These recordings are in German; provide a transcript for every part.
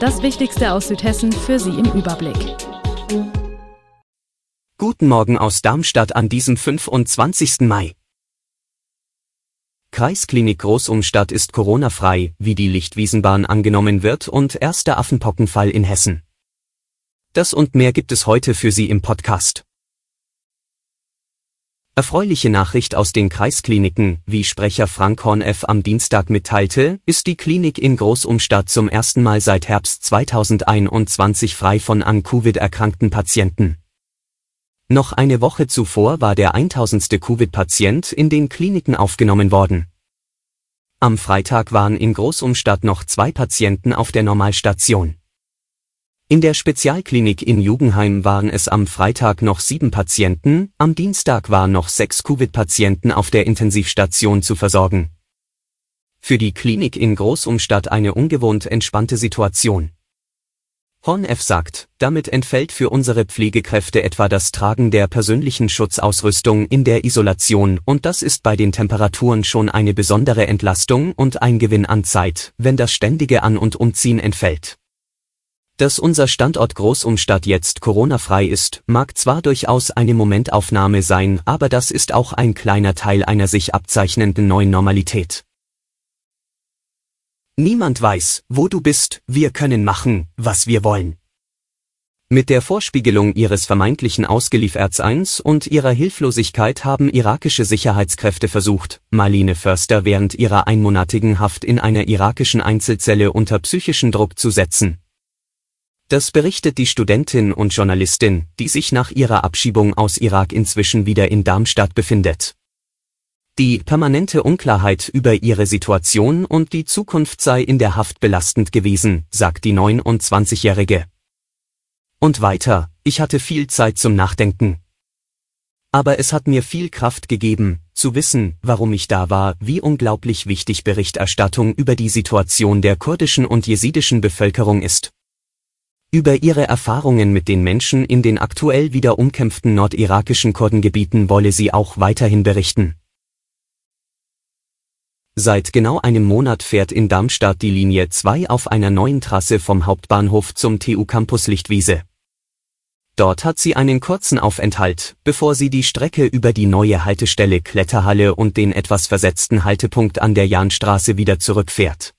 Das Wichtigste aus Südhessen für Sie im Überblick. Guten Morgen aus Darmstadt an diesem 25. Mai. Kreisklinik Großumstadt ist Corona-frei, wie die Lichtwiesenbahn angenommen wird und erster Affenpockenfall in Hessen. Das und mehr gibt es heute für Sie im Podcast. Erfreuliche Nachricht aus den Kreiskliniken, wie Sprecher Frank Horneff am Dienstag mitteilte, ist die Klinik in Großumstadt zum ersten Mal seit Herbst 2021 frei von an Covid erkrankten Patienten. Noch eine Woche zuvor war der 1000. Covid-Patient in den Kliniken aufgenommen worden. Am Freitag waren in Großumstadt noch zwei Patienten auf der Normalstation. In der Spezialklinik in Jugendheim waren es am Freitag noch sieben Patienten, am Dienstag waren noch sechs Covid-Patienten auf der Intensivstation zu versorgen. Für die Klinik in Großumstadt eine ungewohnt entspannte Situation. Horn F. sagt, damit entfällt für unsere Pflegekräfte etwa das Tragen der persönlichen Schutzausrüstung in der Isolation und das ist bei den Temperaturen schon eine besondere Entlastung und ein Gewinn an Zeit, wenn das ständige An- und Umziehen entfällt. Dass unser Standort Großumstadt jetzt Corona-frei ist, mag zwar durchaus eine Momentaufnahme sein, aber das ist auch ein kleiner Teil einer sich abzeichnenden neuen Normalität. Niemand weiß, wo du bist, wir können machen, was wir wollen. Mit der Vorspiegelung ihres vermeintlichen Ausgeliefertseins und ihrer Hilflosigkeit haben irakische Sicherheitskräfte versucht, Marlene Förster während ihrer einmonatigen Haft in einer irakischen Einzelzelle unter psychischen Druck zu setzen, das berichtet die Studentin und Journalistin, die sich nach ihrer Abschiebung aus Irak inzwischen wieder in Darmstadt befindet. Die permanente Unklarheit über ihre Situation und die Zukunft sei in der Haft belastend gewesen, sagt die 29-Jährige. Und weiter, ich hatte viel Zeit zum Nachdenken. Aber es hat mir viel Kraft gegeben, zu wissen, warum ich da war, wie unglaublich wichtig Berichterstattung über die Situation der kurdischen und jesidischen Bevölkerung ist. Über ihre Erfahrungen mit den Menschen in den aktuell wieder umkämpften nordirakischen Kurdengebieten wolle sie auch weiterhin berichten. Seit genau einem Monat fährt in Darmstadt die Linie 2 auf einer neuen Trasse vom Hauptbahnhof zum TU Campus Lichtwiese. Dort hat sie einen kurzen Aufenthalt, bevor sie die Strecke über die neue Haltestelle Kletterhalle und den etwas versetzten Haltepunkt an der Jahnstraße wieder zurückfährt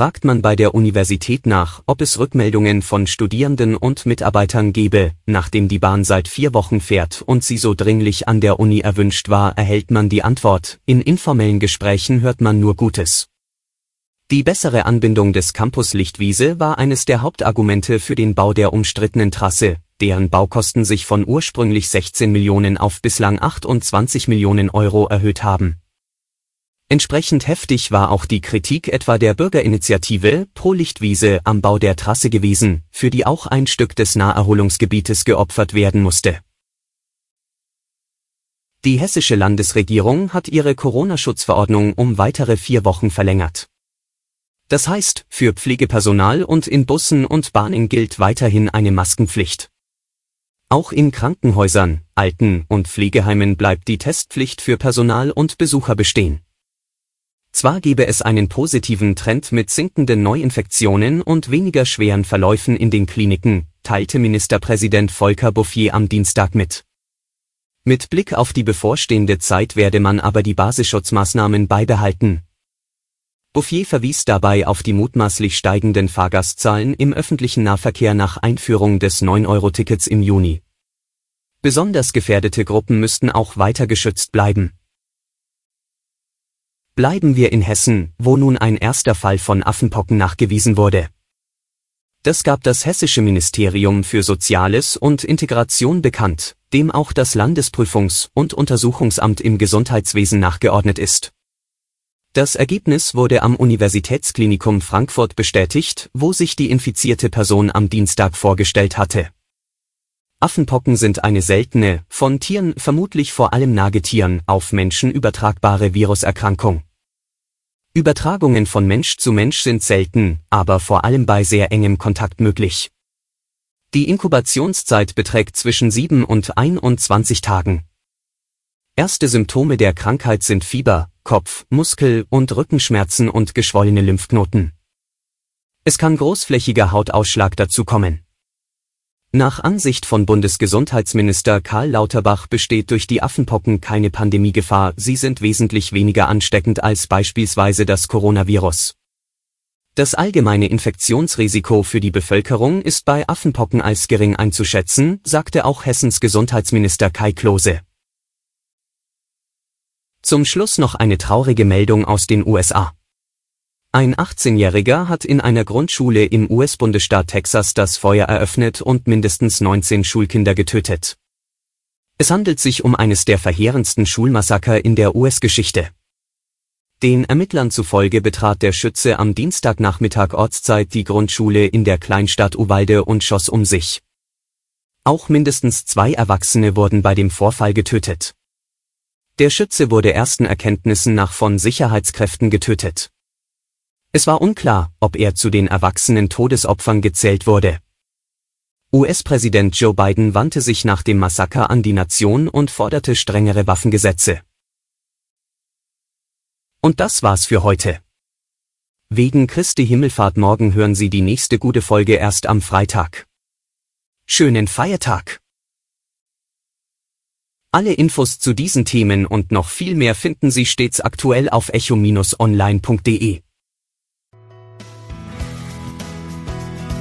fragt man bei der Universität nach, ob es Rückmeldungen von Studierenden und Mitarbeitern gebe, nachdem die Bahn seit vier Wochen fährt und sie so dringlich an der Uni erwünscht war, erhält man die Antwort, in informellen Gesprächen hört man nur Gutes. Die bessere Anbindung des Campus Lichtwiese war eines der Hauptargumente für den Bau der umstrittenen Trasse, deren Baukosten sich von ursprünglich 16 Millionen auf bislang 28 Millionen Euro erhöht haben Entsprechend heftig war auch die Kritik etwa der Bürgerinitiative Pro Lichtwiese am Bau der Trasse gewesen, für die auch ein Stück des Naherholungsgebietes geopfert werden musste. Die hessische Landesregierung hat ihre Corona-Schutzverordnung um weitere vier Wochen verlängert. Das heißt, für Pflegepersonal und in Bussen und Bahnen gilt weiterhin eine Maskenpflicht. Auch in Krankenhäusern, Alten- und Pflegeheimen bleibt die Testpflicht für Personal und Besucher bestehen. Zwar gebe es einen positiven Trend mit sinkenden Neuinfektionen und weniger schweren Verläufen in den Kliniken, teilte Ministerpräsident Volker Bouffier am Dienstag mit. Mit Blick auf die bevorstehende Zeit werde man aber die Basisschutzmaßnahmen beibehalten. Bouffier verwies dabei auf die mutmaßlich steigenden Fahrgastzahlen im öffentlichen Nahverkehr nach Einführung des 9-Euro-Tickets im Juni. Besonders gefährdete Gruppen müssten auch weiter geschützt bleiben. Bleiben wir in Hessen, wo nun ein erster Fall von Affenpocken nachgewiesen wurde. Das gab das hessische Ministerium für Soziales und Integration bekannt, dem auch das Landesprüfungs- und Untersuchungsamt im Gesundheitswesen nachgeordnet ist. Das Ergebnis wurde am Universitätsklinikum Frankfurt bestätigt, wo sich die infizierte Person am Dienstag vorgestellt hatte. Affenpocken sind eine seltene, von Tieren, vermutlich vor allem Nagetieren, auf Menschen übertragbare Viruserkrankung. Übertragungen von Mensch zu Mensch sind selten, aber vor allem bei sehr engem Kontakt möglich. Die Inkubationszeit beträgt zwischen 7 und 21 Tagen. Erste Symptome der Krankheit sind Fieber, Kopf-, Muskel- und Rückenschmerzen und geschwollene Lymphknoten. Es kann großflächiger Hautausschlag dazukommen. Nach Ansicht von Bundesgesundheitsminister Karl Lauterbach besteht durch die Affenpocken keine Pandemiegefahr, sie sind wesentlich weniger ansteckend als beispielsweise das Coronavirus. Das allgemeine Infektionsrisiko für die Bevölkerung ist bei Affenpocken als gering einzuschätzen, sagte auch Hessens Gesundheitsminister Kai Klose. Zum Schluss noch eine traurige Meldung aus den USA. Ein 18-Jähriger hat in einer Grundschule im US-Bundesstaat Texas das Feuer eröffnet und mindestens 19 Schulkinder getötet. Es handelt sich um eines der verheerendsten Schulmassaker in der US-Geschichte. Den Ermittlern zufolge betrat der Schütze am Dienstagnachmittag Ortszeit die Grundschule in der Kleinstadt Uvalde und schoss um sich. Auch mindestens zwei Erwachsene wurden bei dem Vorfall getötet. Der Schütze wurde ersten Erkenntnissen nach von Sicherheitskräften getötet. Es war unklar, ob er zu den erwachsenen Todesopfern gezählt wurde. US-Präsident Joe Biden wandte sich nach dem Massaker an die Nation und forderte strengere Waffengesetze. Und das war's für heute. Wegen Christi Himmelfahrt morgen hören Sie die nächste gute Folge erst am Freitag. Schönen Feiertag! Alle Infos zu diesen Themen und noch viel mehr finden Sie stets aktuell auf echo-online.de.